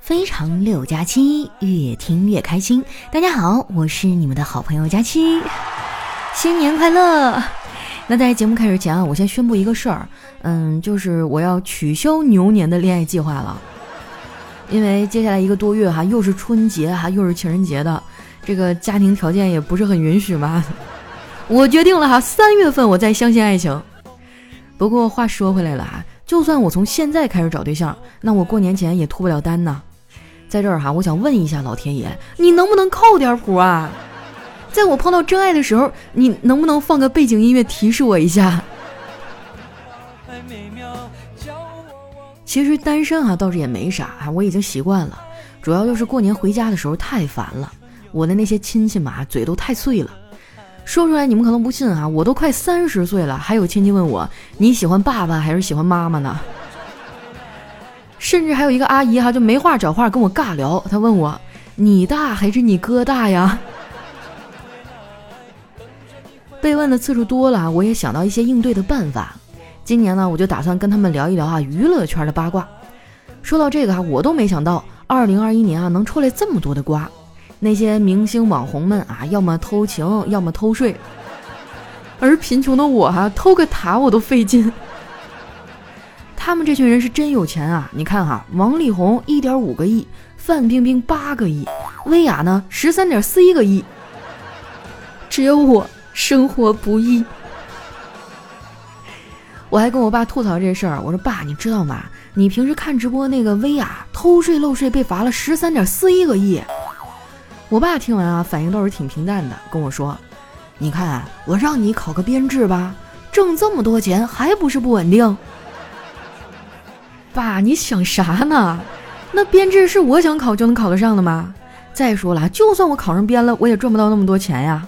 非常六加七，越听越开心。大家好，我是你们的好朋友佳期，新年快乐！那在节目开始前啊，我先宣布一个事儿，嗯，就是我要取消牛年的恋爱计划了，因为接下来一个多月哈，又是春节哈，又是情人节的，这个家庭条件也不是很允许嘛。我决定了哈，三月份我再相信爱情。不过话说回来了哈，就算我从现在开始找对象，那我过年前也脱不了单呐。在这儿哈，我想问一下老天爷，你能不能靠点谱啊？在我碰到真爱的时候，你能不能放个背景音乐提示我一下？其实单身啊倒是也没啥啊，我已经习惯了。主要就是过年回家的时候太烦了，我的那些亲戚嘛嘴都太碎了，说出来你们可能不信啊，我都快三十岁了，还有亲戚问我你喜欢爸爸还是喜欢妈妈呢？甚至还有一个阿姨哈就没话找话跟我尬聊，她问我你大还是你哥大呀？被问的次数多了，我也想到一些应对的办法。今年呢，我就打算跟他们聊一聊啊娱乐圈的八卦。说到这个啊，我都没想到，二零二一年啊能出来这么多的瓜。那些明星网红们啊，要么偷情，要么偷税，而贫穷的我啊，偷个塔我都费劲。他们这群人是真有钱啊！你看哈，王力宏一点五个亿，范冰冰八个亿，薇娅呢十三点四一个亿，只有我。生活不易，我还跟我爸吐槽这事儿。我说：“爸，你知道吗？你平时看直播那个薇娅偷税漏税被罚了十三点四一个亿。”我爸听完啊，反应倒是挺平淡的，跟我说：“你看，啊我让你考个编制吧，挣这么多钱还不是不稳定？”爸，你想啥呢？那编制是我想考就能考得上的吗？再说了，就算我考上编了，我也赚不到那么多钱呀。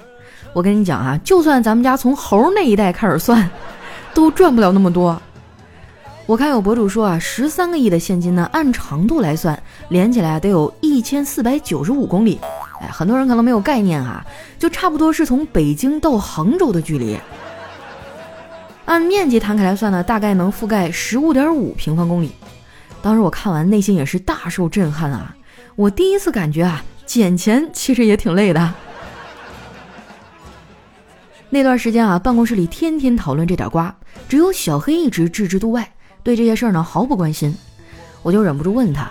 我跟你讲啊，就算咱们家从猴那一代开始算，都赚不了那么多。我看有博主说啊，十三个亿的现金呢，按长度来算，连起来得有一千四百九十五公里。哎，很多人可能没有概念哈，就差不多是从北京到杭州的距离。按面积摊开来算呢，大概能覆盖十五点五平方公里。当时我看完，内心也是大受震撼啊！我第一次感觉啊，捡钱其实也挺累的。那段时间啊，办公室里天天讨论这点瓜，只有小黑一直置之度外，对这些事儿呢毫不关心。我就忍不住问他：“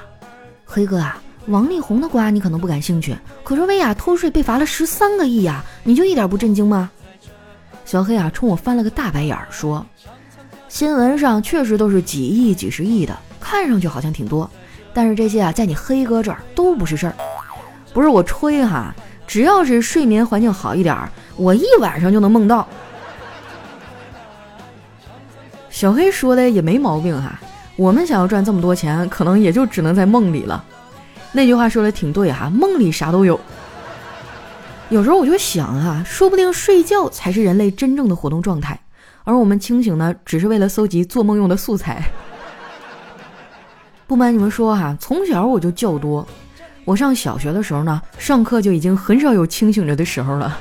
黑哥啊，王力宏的瓜你可能不感兴趣，可是薇娅偷税被罚了十三个亿呀，你就一点不震惊吗？”小黑啊，冲我翻了个大白眼儿，说：“新闻上确实都是几亿、几十亿的，看上去好像挺多，但是这些啊，在你黑哥这儿都不是事儿。不是我吹哈，只要是睡眠环境好一点儿。”我一晚上就能梦到，小黑说的也没毛病哈。我们想要赚这么多钱，可能也就只能在梦里了。那句话说的挺对哈，梦里啥都有。有时候我就想啊，说不定睡觉才是人类真正的活动状态，而我们清醒呢，只是为了搜集做梦用的素材。不瞒你们说哈，从小我就觉多。我上小学的时候呢，上课就已经很少有清醒着的时候了。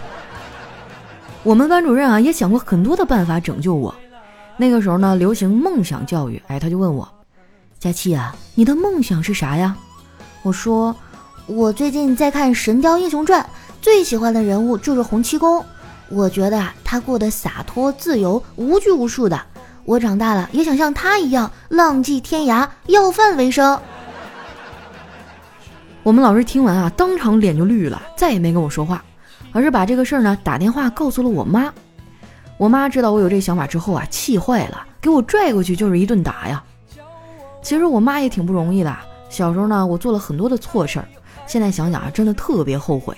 我们班主任啊也想过很多的办法拯救我。那个时候呢，流行梦想教育，哎，他就问我：“佳期啊，你的梦想是啥呀？”我说：“我最近在看《神雕英雄传》，最喜欢的人物就是洪七公。我觉得啊，他过得洒脱自由，无拘无束的。我长大了也想像他一样浪迹天涯，要饭为生。”我们老师听完啊，当场脸就绿了，再也没跟我说话。而是把这个事儿呢打电话告诉了我妈，我妈知道我有这想法之后啊，气坏了，给我拽过去就是一顿打呀。其实我妈也挺不容易的，小时候呢我做了很多的错事儿，现在想想啊真的特别后悔。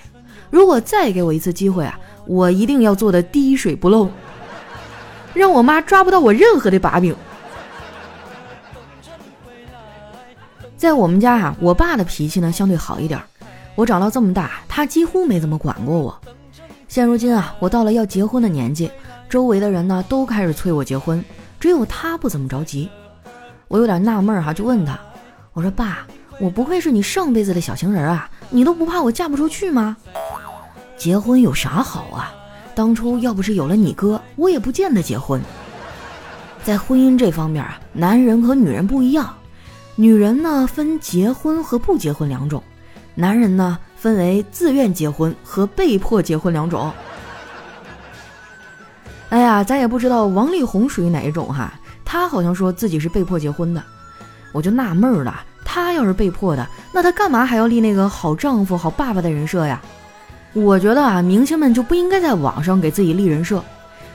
如果再给我一次机会啊，我一定要做的滴水不漏，让我妈抓不到我任何的把柄。在我们家啊，我爸的脾气呢相对好一点。我长到这么大，他几乎没怎么管过我。现如今啊，我到了要结婚的年纪，周围的人呢都开始催我结婚，只有他不怎么着急。我有点纳闷儿哈，就问他：“我说爸，我不愧是你上辈子的小情人啊？你都不怕我嫁不出去吗？结婚有啥好啊？当初要不是有了你哥，我也不见得结婚。在婚姻这方面啊，男人和女人不一样。”女人呢分结婚和不结婚两种，男人呢分为自愿结婚和被迫结婚两种。哎呀，咱也不知道王力宏属于哪一种哈，他好像说自己是被迫结婚的，我就纳闷了，他要是被迫的，那他干嘛还要立那个好丈夫、好爸爸的人设呀？我觉得啊，明星们就不应该在网上给自己立人设，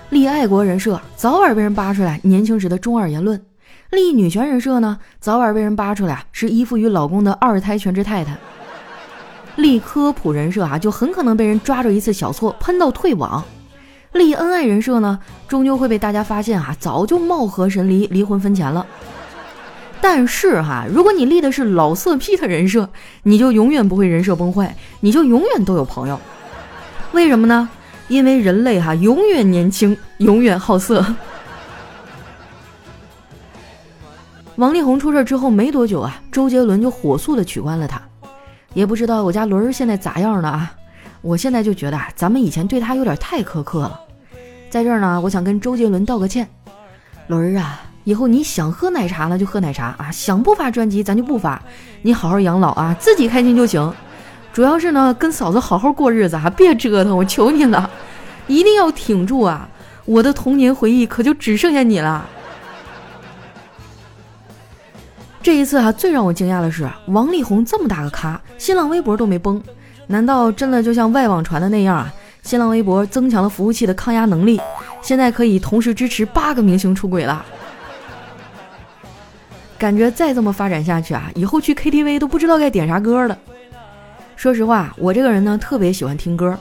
立爱国人设，早晚被人扒出来年轻时的中二言论；立女权人设呢，早晚被人扒出来是依附于老公的二胎全职太太；立科普人设啊，就很可能被人抓着一次小错喷到退网；立恩爱人设呢，终究会被大家发现啊，早就貌合神离，离婚分钱了。但是哈，如果你立的是老色批的人设，你就永远不会人设崩坏，你就永远都有朋友。为什么呢？因为人类哈永远年轻，永远好色。王力宏出事之后没多久啊，周杰伦就火速的取关了他。也不知道我家伦儿现在咋样了啊？我现在就觉得啊，咱们以前对他有点太苛刻了。在这儿呢，我想跟周杰伦道个歉，伦儿啊。以后你想喝奶茶呢就喝奶茶啊，想不发专辑咱就不发，你好好养老啊，自己开心就行。主要是呢，跟嫂子好好过日子啊，别折腾，我求你了，一定要挺住啊！我的童年回忆可就只剩下你了。这一次啊，最让我惊讶的是，王力宏这么大个咖，新浪微博都没崩，难道真的就像外网传的那样啊？新浪微博增强了服务器的抗压能力，现在可以同时支持八个明星出轨了。感觉再这么发展下去啊，以后去 KTV 都不知道该点啥歌了。说实话，我这个人呢特别喜欢听歌。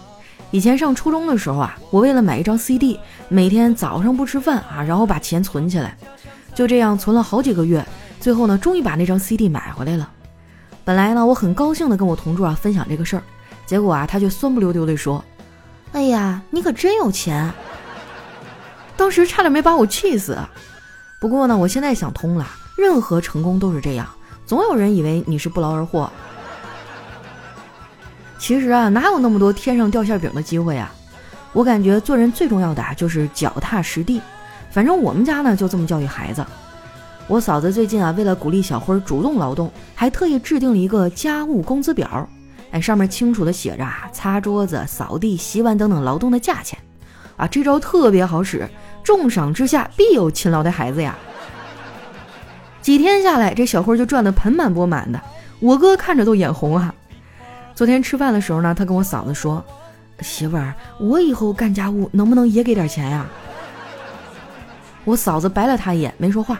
以前上初中的时候啊，我为了买一张 CD，每天早上不吃饭啊，然后把钱存起来，就这样存了好几个月，最后呢，终于把那张 CD 买回来了。本来呢，我很高兴的跟我同桌啊分享这个事儿，结果啊，他却酸不溜丢的说：“哎呀，你可真有钱！”当时差点没把我气死。不过呢，我现在想通了。任何成功都是这样，总有人以为你是不劳而获。其实啊，哪有那么多天上掉馅饼的机会啊？我感觉做人最重要的啊，就是脚踏实地。反正我们家呢，就这么教育孩子。我嫂子最近啊，为了鼓励小辉主动劳动，还特意制定了一个家务工资表。哎，上面清楚的写着啊，擦桌子、扫地、洗碗等等劳动的价钱。啊，这招特别好使，重赏之下必有勤劳的孩子呀。几天下来，这小辉就赚得盆满钵满的，我哥看着都眼红啊。昨天吃饭的时候呢，他跟我嫂子说：“媳妇儿，我以后干家务能不能也给点钱呀？”我嫂子白了他一眼，没说话。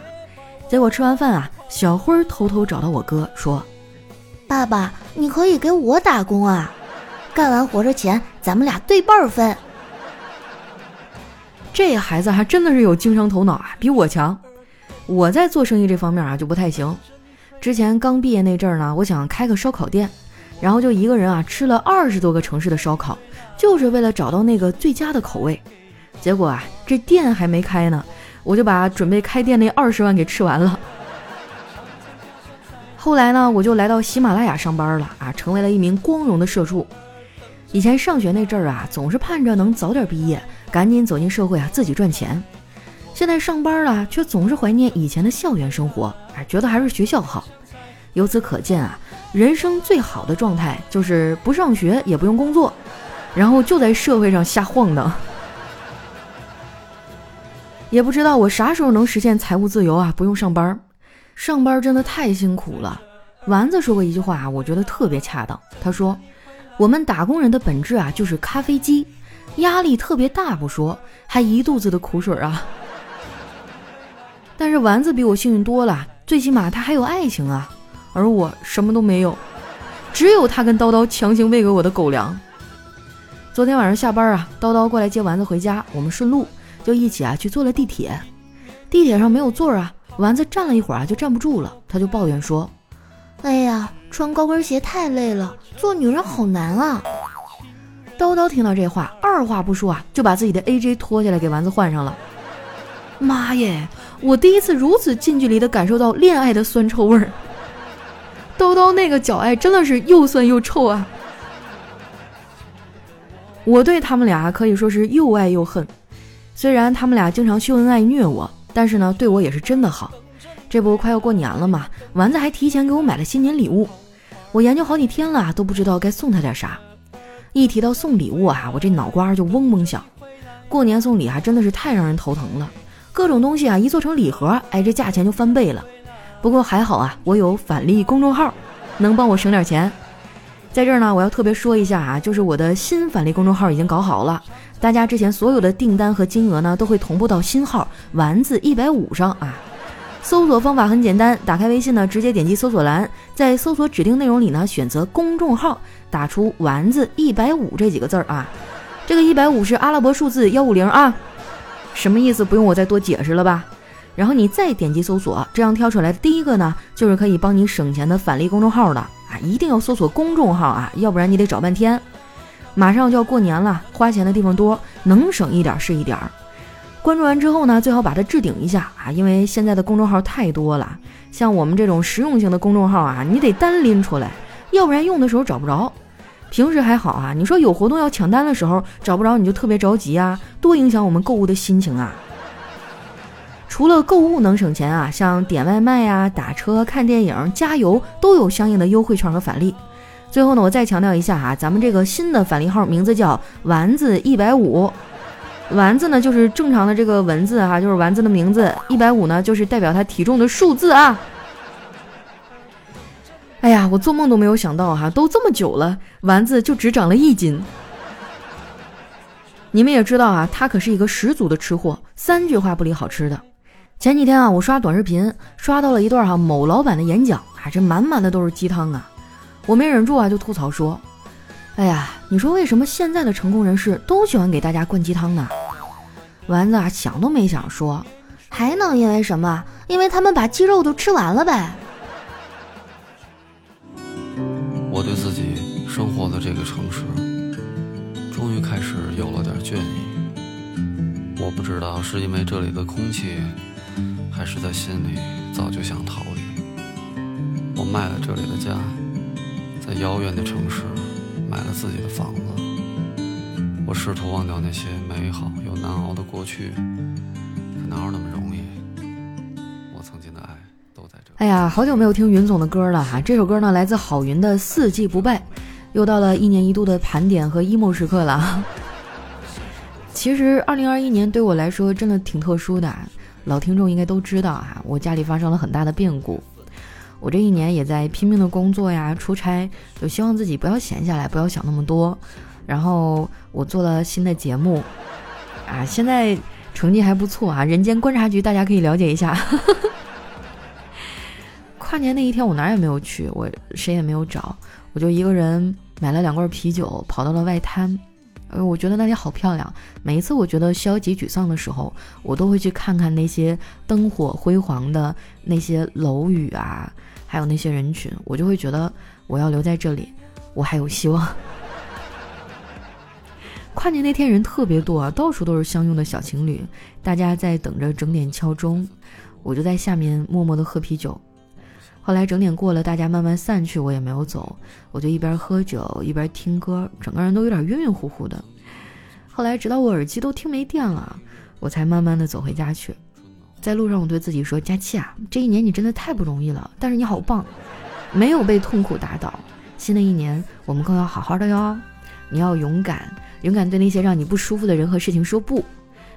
结果吃完饭啊，小辉偷偷找到我哥说：“爸爸，你可以给我打工啊，干完活的钱咱们俩对半分。”这孩子还真的是有经商头脑啊，比我强。我在做生意这方面啊就不太行。之前刚毕业那阵儿呢，我想开个烧烤店，然后就一个人啊吃了二十多个城市的烧烤，就是为了找到那个最佳的口味。结果啊，这店还没开呢，我就把准备开店那二十万给吃完了。后来呢，我就来到喜马拉雅上班了啊，成为了一名光荣的社畜。以前上学那阵儿啊，总是盼着能早点毕业，赶紧走进社会啊，自己赚钱。现在上班了，却总是怀念以前的校园生活，哎，觉得还是学校好。由此可见啊，人生最好的状态就是不上学也不用工作，然后就在社会上瞎晃荡。也不知道我啥时候能实现财务自由啊，不用上班。上班真的太辛苦了。丸子说过一句话，我觉得特别恰当。他说：“我们打工人的本质啊，就是咖啡机，压力特别大不说，还一肚子的苦水啊。”但是丸子比我幸运多了，最起码他还有爱情啊，而我什么都没有，只有他跟叨叨强行喂给我的狗粮。昨天晚上下班啊，叨叨过来接丸子回家，我们顺路就一起啊去坐了地铁。地铁上没有座啊，丸子站了一会儿啊就站不住了，他就抱怨说：“哎呀，穿高跟鞋太累了，做女人好难啊。”叨叨听到这话，二话不说啊就把自己的 AJ 脱下来给丸子换上了。妈耶！我第一次如此近距离的感受到恋爱的酸臭味儿。叨叨那个脚爱真的是又酸又臭啊！我对他们俩可以说是又爱又恨。虽然他们俩经常秀恩爱虐我，但是呢，对我也是真的好。这不快要过年了嘛，丸子还提前给我买了新年礼物。我研究好几天了，都不知道该送他点啥。一提到送礼物啊，我这脑瓜就嗡嗡响。过年送礼还真的是太让人头疼了，各种东西啊一做成礼盒，哎，这价钱就翻倍了。不过还好啊，我有返利公众号，能帮我省点钱。在这儿呢，我要特别说一下啊，就是我的新返利公众号已经搞好了，大家之前所有的订单和金额呢都会同步到新号丸子一百五上啊。搜索方法很简单，打开微信呢，直接点击搜索栏，在搜索指定内容里呢选择公众号，打出丸子一百五这几个字儿啊。这个一百五是阿拉伯数字幺五零啊，什么意思？不用我再多解释了吧？然后你再点击搜索，这样跳出来的第一个呢，就是可以帮你省钱的返利公众号的啊！一定要搜索公众号啊，要不然你得找半天。马上就要过年了，花钱的地方多，能省一点是一点儿。关注完之后呢，最好把它置顶一下啊，因为现在的公众号太多了，像我们这种实用型的公众号啊，你得单拎出来，要不然用的时候找不着。平时还好啊，你说有活动要抢单的时候找不着，你就特别着急啊，多影响我们购物的心情啊。除了购物能省钱啊，像点外卖呀、打车、看电影、加油都有相应的优惠券和返利。最后呢，我再强调一下哈，咱们这个新的返利号名字叫丸子一百五，丸子呢就是正常的这个文字哈，就是丸子的名字，一百五呢就是代表它体重的数字啊。哎呀，我做梦都没有想到哈，都这么久了，丸子就只长了一斤。你们也知道啊，他可是一个十足的吃货，三句话不离好吃的。前几天啊，我刷短视频，刷到了一段哈某老板的演讲，啊，这满满的都是鸡汤啊。我没忍住啊，就吐槽说：“哎呀，你说为什么现在的成功人士都喜欢给大家灌鸡汤呢？”丸子啊，想都没想说：“还能因为什么？因为他们把鸡肉都吃完了呗。”我对自己生活的这个城市，终于开始有了点倦意。我不知道是因为这里的空气，还是在心里早就想逃离。我卖了这里的家，在遥远的城市买了自己的房子。我试图忘掉那些美好又难熬的过去，可哪有那么容易？哎呀，好久没有听云总的歌了哈！这首歌呢来自郝云的《四季不败》，又到了一年一度的盘点和 emo 时刻了。其实，二零二一年对我来说真的挺特殊的，老听众应该都知道哈，我家里发生了很大的变故。我这一年也在拼命的工作呀、出差，就希望自己不要闲下来，不要想那么多。然后我做了新的节目，啊，现在成绩还不错啊，《人间观察局》大家可以了解一下。跨年那一天，我哪也没有去，我谁也没有找，我就一个人买了两罐啤酒，跑到了外滩。呃，我觉得那里好漂亮。每一次我觉得消极沮丧的时候，我都会去看看那些灯火辉煌的那些楼宇啊，还有那些人群，我就会觉得我要留在这里，我还有希望。跨年那天人特别多啊，到处都是相拥的小情侣，大家在等着整点敲钟，我就在下面默默的喝啤酒。后来整点过了，大家慢慢散去，我也没有走，我就一边喝酒一边听歌，整个人都有点晕晕乎乎的。后来直到我耳机都听没电了，我才慢慢的走回家去。在路上，我对自己说：“佳期啊，这一年你真的太不容易了，但是你好棒，没有被痛苦打倒。新的一年，我们更要好好的哟。你要勇敢，勇敢对那些让你不舒服的人和事情说不。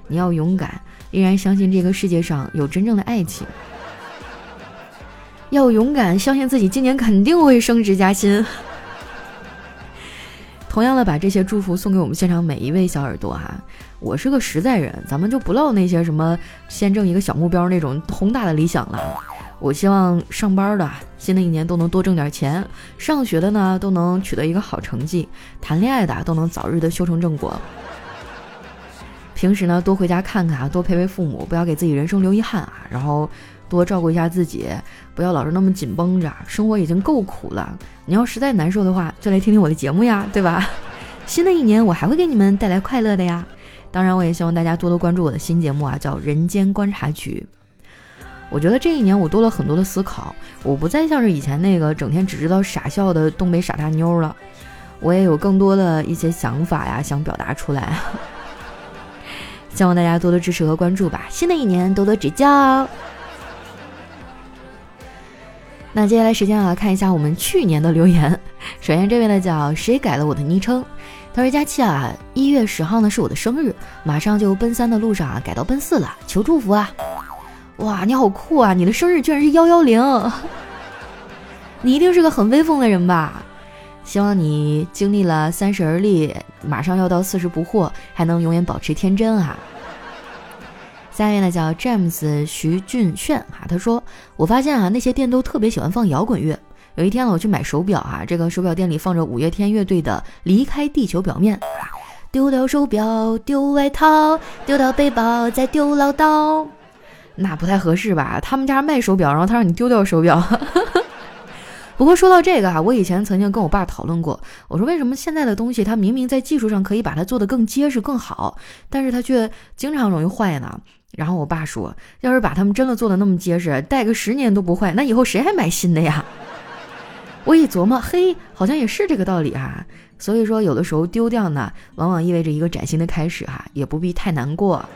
你要勇敢，依然相信这个世界上有真正的爱情。”要勇敢，相信自己，今年肯定会升职加薪。同样的，把这些祝福送给我们现场每一位小耳朵哈。我是个实在人，咱们就不唠那些什么先挣一个小目标那种宏大的理想了。我希望上班的新的一年都能多挣点钱，上学的呢都能取得一个好成绩，谈恋爱的都能早日的修成正果。平时呢多回家看看啊，多陪陪父母，不要给自己人生留遗憾啊。然后。多照顾一下自己，不要老是那么紧绷着，生活已经够苦了。你要实在难受的话，就来听听我的节目呀，对吧？新的一年我还会给你们带来快乐的呀。当然，我也希望大家多多关注我的新节目啊，叫《人间观察局》。我觉得这一年我多了很多的思考，我不再像是以前那个整天只知道傻笑的东北傻大妞了，我也有更多的一些想法呀，想表达出来。希望大家多多支持和关注吧。新的一年多多指教。那接下来时间啊，看一下我们去年的留言。首先这位呢叫谁改了我的昵称？他说佳期啊，一月十号呢是我的生日，马上就奔三的路上啊，改到奔四了，求祝福啊！哇，你好酷啊！你的生日居然是幺幺零，你一定是个很威风的人吧？希望你经历了三十而立，马上要到四十不惑，还能永远保持天真啊！下面呢叫詹姆斯徐俊炫哈，他说：“我发现啊，那些店都特别喜欢放摇滚乐。有一天呢，我去买手表啊，这个手表店里放着五月天乐队的《离开地球表面》，丢掉手表，丢外套，丢掉背包，再丢唠叨，那不太合适吧？他们家卖手表，然后他让你丢掉手表。不过说到这个啊，我以前曾经跟我爸讨论过，我说为什么现在的东西它明明在技术上可以把它做得更结实更好，但是它却经常容易坏呢？然后我爸说：“要是把它们真的做的那么结实，戴个十年都不坏，那以后谁还买新的呀？” 我一琢磨，嘿，好像也是这个道理啊。所以说，有的时候丢掉呢，往往意味着一个崭新的开始哈，也不必太难过。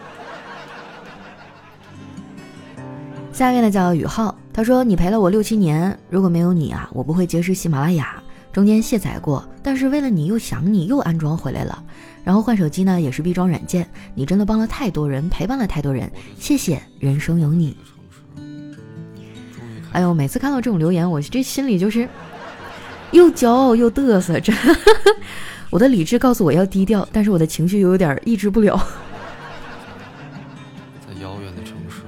下面呢叫宇浩，他说：“你陪了我六七年，如果没有你啊，我不会结识喜马拉雅。中间卸载过，但是为了你又想你又安装回来了。”然后换手机呢，也是必装软件。你真的帮了太多人，陪伴了太多人，谢谢，人生有你。哎呦，每次看到这种留言，我这心里就是又骄傲又嘚瑟。这，我的理智告诉我要低调，但是我的情绪又有点抑制不了。在遥远的城市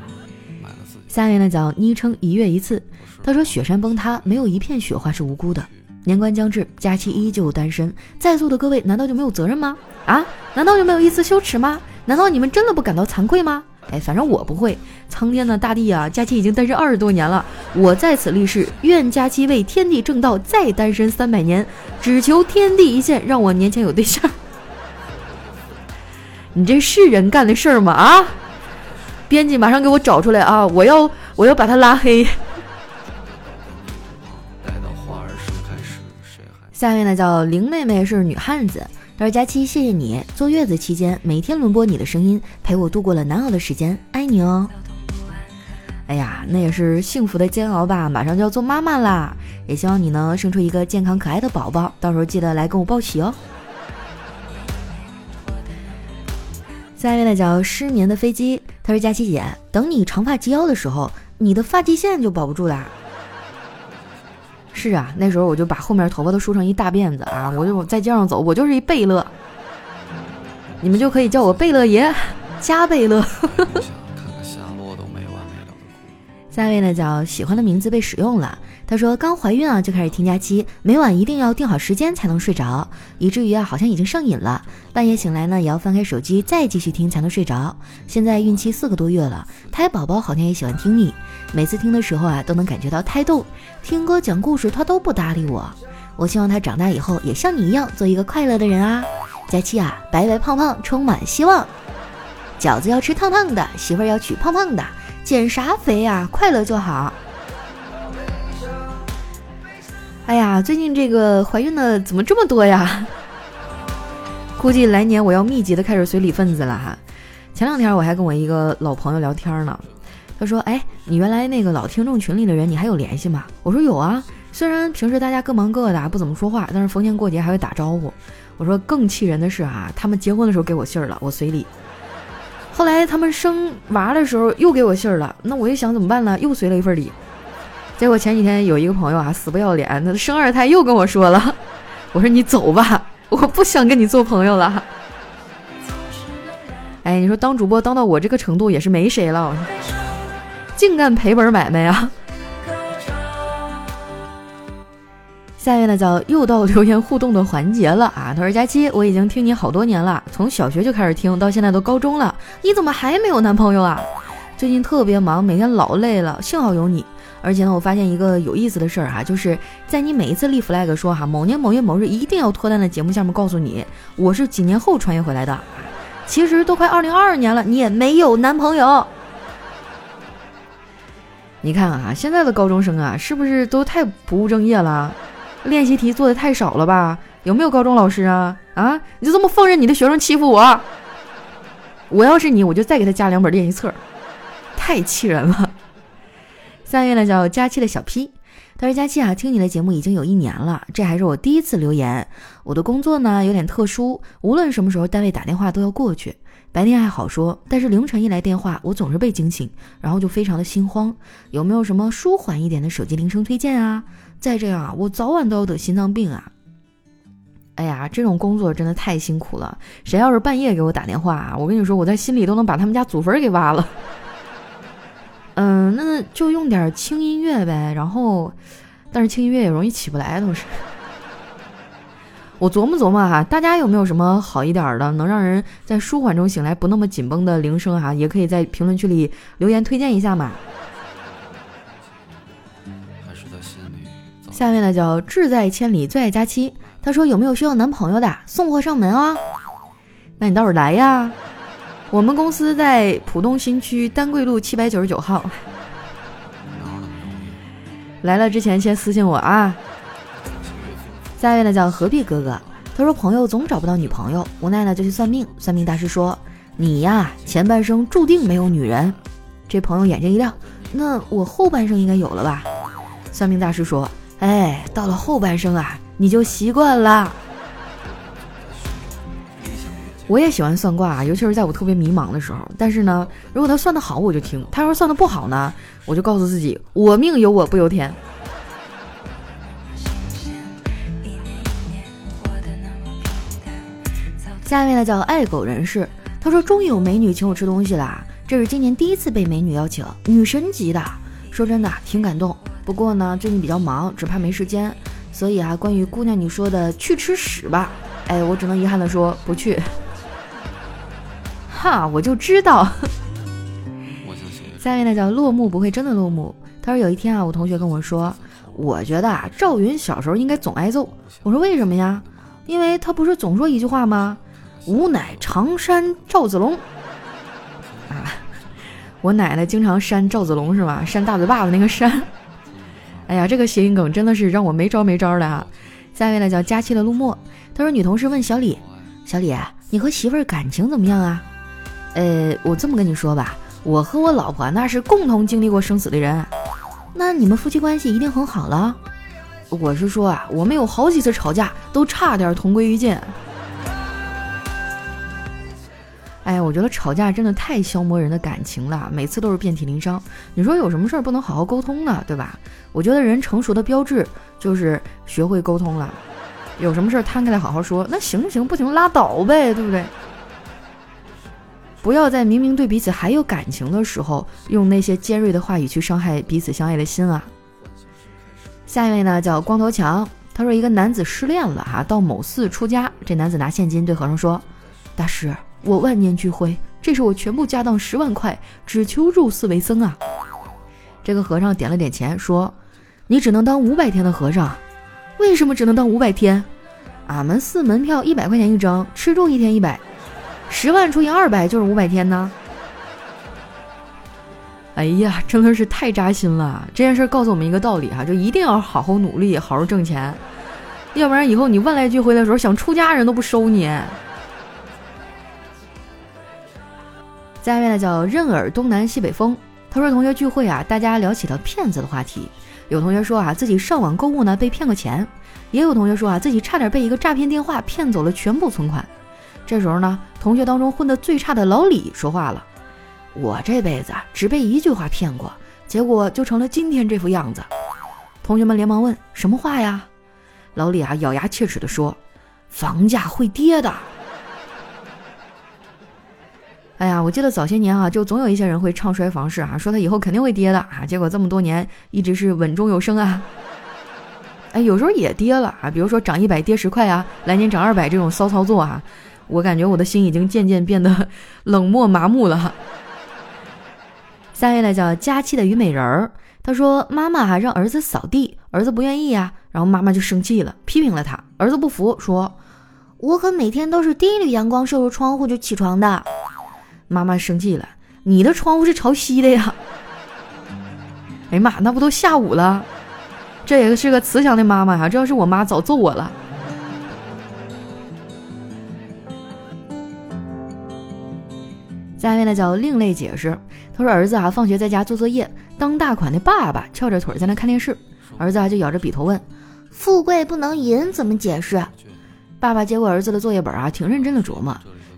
买了自己。下面呢叫昵称一月一次，他说雪山崩塌，没有一片雪花是无辜的。年关将至，佳期依旧单身，在座的各位难道就没有责任吗？啊？难道就没有一丝羞耻吗？难道你们真的不感到惭愧吗？哎，反正我不会。苍天呐大地啊，佳期已经单身二十多年了，我在此立誓，愿佳期为天地正道再单身三百年，只求天地一线，让我年前有对象。你这是人干的事儿吗？啊？编辑马上给我找出来啊！我要我要把他拉黑。下面呢叫林妹妹是女汉子，她说佳期谢谢你坐月子期间每天轮播你的声音，陪我度过了难熬的时间，爱你哦。哎呀，那也是幸福的煎熬吧，马上就要做妈妈啦，也希望你能生出一个健康可爱的宝宝，到时候记得来跟我报喜哦。下面呢叫失眠的飞机，她说佳期姐，等你长发及腰的时候，你的发际线就保不住啦。是啊，那时候我就把后面头发都梳成一大辫子啊，我就在街上走，我就是一贝勒，你们就可以叫我贝勒爷，加贝勒。下一位呢叫喜欢的名字被使用了，她说刚怀孕啊就开始听假期，每晚一定要定好时间才能睡着，以至于啊好像已经上瘾了，半夜醒来呢也要翻开手机再继续听才能睡着。现在孕期四个多月了，胎宝宝好像也喜欢听你，每次听的时候啊都能感觉到胎动，听歌讲故事他都不搭理我。我希望他长大以后也像你一样做一个快乐的人啊，佳期啊白白胖胖充满希望，饺子要吃烫烫的，媳妇儿要娶胖胖的。减啥肥呀？快乐就好。哎呀，最近这个怀孕的怎么这么多呀？估计来年我要密集的开始随礼份子了哈。前两天我还跟我一个老朋友聊天呢，他说：“哎，你原来那个老听众群里的人，你还有联系吗？”我说：“有啊，虽然平时大家各忙各的，不怎么说话，但是逢年过节还会打招呼。”我说：“更气人的是啊，他们结婚的时候给我信儿了，我随礼。”后来他们生娃的时候又给我信儿了，那我一想怎么办呢？又随了一份礼。结果前几天有一个朋友啊，死不要脸，他生二胎又跟我说了，我说你走吧，我不想跟你做朋友了。哎，你说当主播当到我这个程度也是没谁了，净干赔本买卖呀。下面呢叫又到留言互动的环节了啊！他说：“佳期，我已经听你好多年了，从小学就开始听，到现在都高中了，你怎么还没有男朋友啊？最近特别忙，每天老累了，幸好有你。而且呢，我发现一个有意思的事儿哈，就是在你每一次立 flag 说哈某年某月某日一定要脱单的节目下面告诉你，我是几年后穿越回来的。其实都快二零二二年了，你也没有男朋友。你看啊，现在的高中生啊，是不是都太不务正业了？”练习题做的太少了吧？有没有高中老师啊？啊，你就这么放任你的学生欺负我？我要是你，我就再给他加两本练习册，太气人了。三月呢叫佳期的小 P，他说：“佳期啊，听你的节目已经有一年了，这还是我第一次留言。我的工作呢有点特殊，无论什么时候单位打电话都要过去。白天还好说，但是凌晨一来电话，我总是被惊醒，然后就非常的心慌。有没有什么舒缓一点的手机铃声推荐啊？再这样啊，我早晚都要得心脏病啊！哎呀，这种工作真的太辛苦了。谁要是半夜给我打电话，我跟你说，我在心里都能把他们家祖坟给挖了。”嗯，那就用点轻音乐呗。然后，但是轻音乐也容易起不来，都是。我琢磨琢磨哈，大家有没有什么好一点的，能让人在舒缓中醒来，不那么紧绷的铃声哈？也可以在评论区里留言推荐一下嘛。下面呢叫志在千里最爱佳期，他说有没有需要男朋友的，送货上门啊？那你待会儿来呀。我们公司在浦东新区丹桂路七百九十九号。来了之前先私信我啊。下一位呢叫何必哥哥，他说朋友总找不到女朋友，无奈呢就去算命。算命大师说你呀前半生注定没有女人。这朋友眼睛一亮，那我后半生应该有了吧？算命大师说，哎，到了后半生啊，你就习惯了。我也喜欢算卦，尤其是在我特别迷茫的时候。但是呢，如果他算的好，我就听；他要是算的不好呢，我就告诉自己，我命由我不由天。下一位呢叫爱狗人士，他说终于有美女请我吃东西啦，这是今年第一次被美女邀请，女神级的。说真的，挺感动。不过呢，最近比较忙，只怕没时间。所以啊，关于姑娘你说的去吃屎吧，哎，我只能遗憾的说不去。哈，我就知道。下面呢叫落幕不会真的落幕。他说有一天啊，我同学跟我说，我觉得啊，赵云小时候应该总挨揍。我说为什么呀？因为他不是总说一句话吗？吾乃常山赵子龙。啊，我奶奶经常扇赵子龙是吧？扇大嘴巴子那个扇。哎呀，这个谐音梗真的是让我没招没招的啊。下一位呢叫佳期的陆墨。他说女同事问小李，小李，你和媳妇儿感情怎么样啊？呃，我这么跟你说吧，我和我老婆那是共同经历过生死的人，那你们夫妻关系一定很好了。我是说啊，我们有好几次吵架，都差点同归于尽。哎，我觉得吵架真的太消磨人的感情了，每次都是遍体鳞伤。你说有什么事儿不能好好沟通呢？对吧？我觉得人成熟的标志就是学会沟通了，有什么事儿摊开来好好说，那行不行？不行拉倒呗，对不对？不要在明明对彼此还有感情的时候，用那些尖锐的话语去伤害彼此相爱的心啊！下一位呢，叫光头强，他说一个男子失恋了哈，到某寺出家，这男子拿现金对和尚说：“大师，我万念俱灰，这是我全部家当十万块，只求入寺为僧啊！”这个和尚点了点钱，说：“你只能当五百天的和尚，为什么只能当五百天？俺们寺门票一百块钱一张，吃住一天一百。”十万除以二百就是五百天呢。哎呀，真的是太扎心了！这件事告诉我们一个道理哈，就一定要好好努力，好好挣钱，要不然以后你万籁俱灰的时候，想出家人都不收你。下面呢叫任尔东南西北风，他说同学聚会啊，大家聊起了骗子的话题，有同学说啊自己上网购物呢被骗过钱，也有同学说啊自己差点被一个诈骗电话骗走了全部存款。这时候呢，同学当中混得最差的老李说话了：“我这辈子只被一句话骗过，结果就成了今天这副样子。”同学们连忙问：“什么话呀？”老李啊，咬牙切齿地说：“房价会跌的。”哎呀，我记得早些年啊，就总有一些人会唱衰房市啊，说他以后肯定会跌的啊，结果这么多年一直是稳中有升啊。哎，有时候也跌了啊，比如说涨一百跌十块啊，来年涨二百这种骚操作啊。我感觉我的心已经渐渐变得 冷漠麻木了。下一位呢叫佳期的虞美人儿，他说妈妈还让儿子扫地，儿子不愿意呀，然后妈妈就生气了，批评了他。儿子不服，说：“我可每天都是第一缕阳光射入窗户就起床的。”妈妈生气了，你的窗户是朝西的呀？哎呀妈，那不都下午了？这也是个慈祥的妈妈呀，这要是我妈早揍我了。下一位呢叫另类解释，他说儿子啊放学在家做作业，当大款的爸爸翘着腿在那看电视，儿子啊就咬着笔头问：“富贵不能淫，怎么解释？”爸爸接过儿子的作业本啊，挺认真的琢磨：“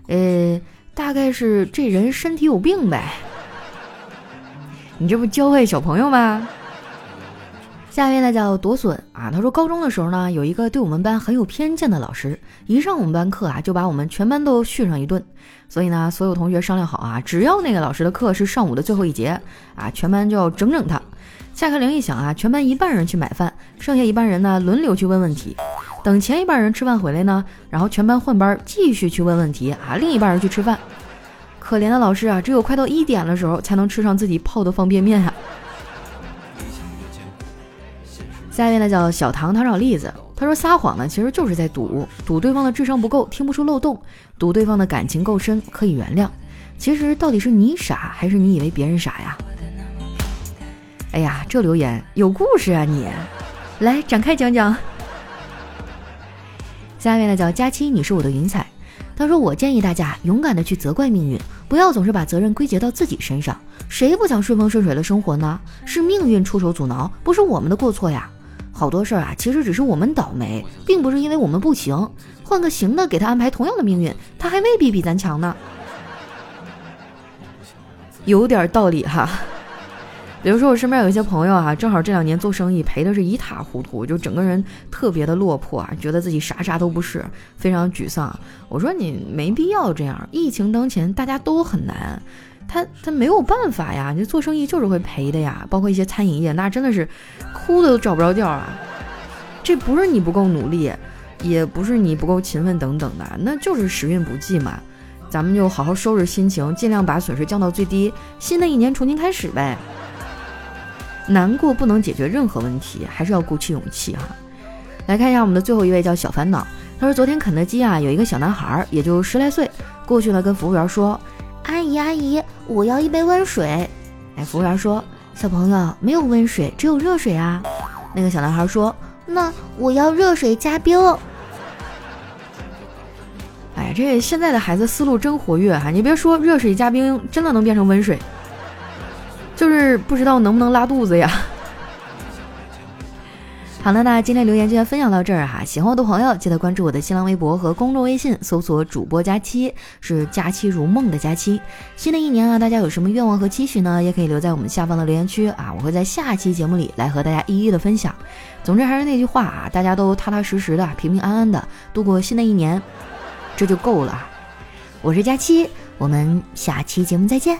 呃，大概是这人身体有病呗。”你这不教坏小朋友吗？下一位呢叫朵笋啊，他说高中的时候呢，有一个对我们班很有偏见的老师，一上我们班课啊，就把我们全班都训上一顿。所以呢，所有同学商量好啊，只要那个老师的课是上午的最后一节啊，全班就要整整他。下课铃一响啊，全班一半人去买饭，剩下一半人呢轮流去问问题。等前一半人吃饭回来呢，然后全班换班继续去问问题啊，另一半人去吃饭。可怜的老师啊，只有快到一点的时候才能吃上自己泡的方便面啊。下一位呢叫小唐，他找栗子。他说撒谎呢，其实就是在赌，赌对方的智商不够，听不出漏洞；赌对方的感情够深，可以原谅。其实到底是你傻，还是你以为别人傻呀？哎呀，这留言有故事啊！你来展开讲讲。下一位呢叫佳期，你是我的云彩。他说我建议大家勇敢的去责怪命运，不要总是把责任归结到自己身上。谁不想顺风顺水的生活呢？是命运出手阻挠，不是我们的过错呀。好多事儿啊，其实只是我们倒霉，并不是因为我们不行。换个行的给他安排同样的命运，他还未必比咱强呢。有点道理哈。比如说我身边有一些朋友啊，正好这两年做生意赔的是一塌糊涂，就整个人特别的落魄啊，觉得自己啥啥都不是，非常沮丧。我说你没必要这样，疫情当前大家都很难。他他没有办法呀，你做生意就是会赔的呀，包括一些餐饮业，那真的是哭的都找不着调啊。这不是你不够努力，也不是你不够勤奋等等的，那就是时运不济嘛。咱们就好好收拾心情，尽量把损失降到最低，新的一年重新开始呗。难过不能解决任何问题，还是要鼓起勇气哈。来看一下我们的最后一位叫小烦恼，他说昨天肯德基啊有一个小男孩，也就十来岁，过去了跟服务员说。阿姨，阿姨，我要一杯温水。哎，服务员说：“小朋友，没有温水，只有热水啊。”那个小男孩说：“那我要热水加冰。”哎，这现在的孩子思路真活跃哈！你别说，热水加冰真的能变成温水，就是不知道能不能拉肚子呀。好了，那今天留言就先分享到这儿哈。喜欢我的朋友，记得关注我的新浪微博和公众微信，搜索“主播佳期”，是“佳期如梦”的佳期。新的一年啊，大家有什么愿望和期许呢？也可以留在我们下方的留言区啊，我会在下期节目里来和大家一一的分享。总之还是那句话啊，大家都踏踏实实的、平平安安的度过新的一年，这就够了。我是佳期，我们下期节目再见。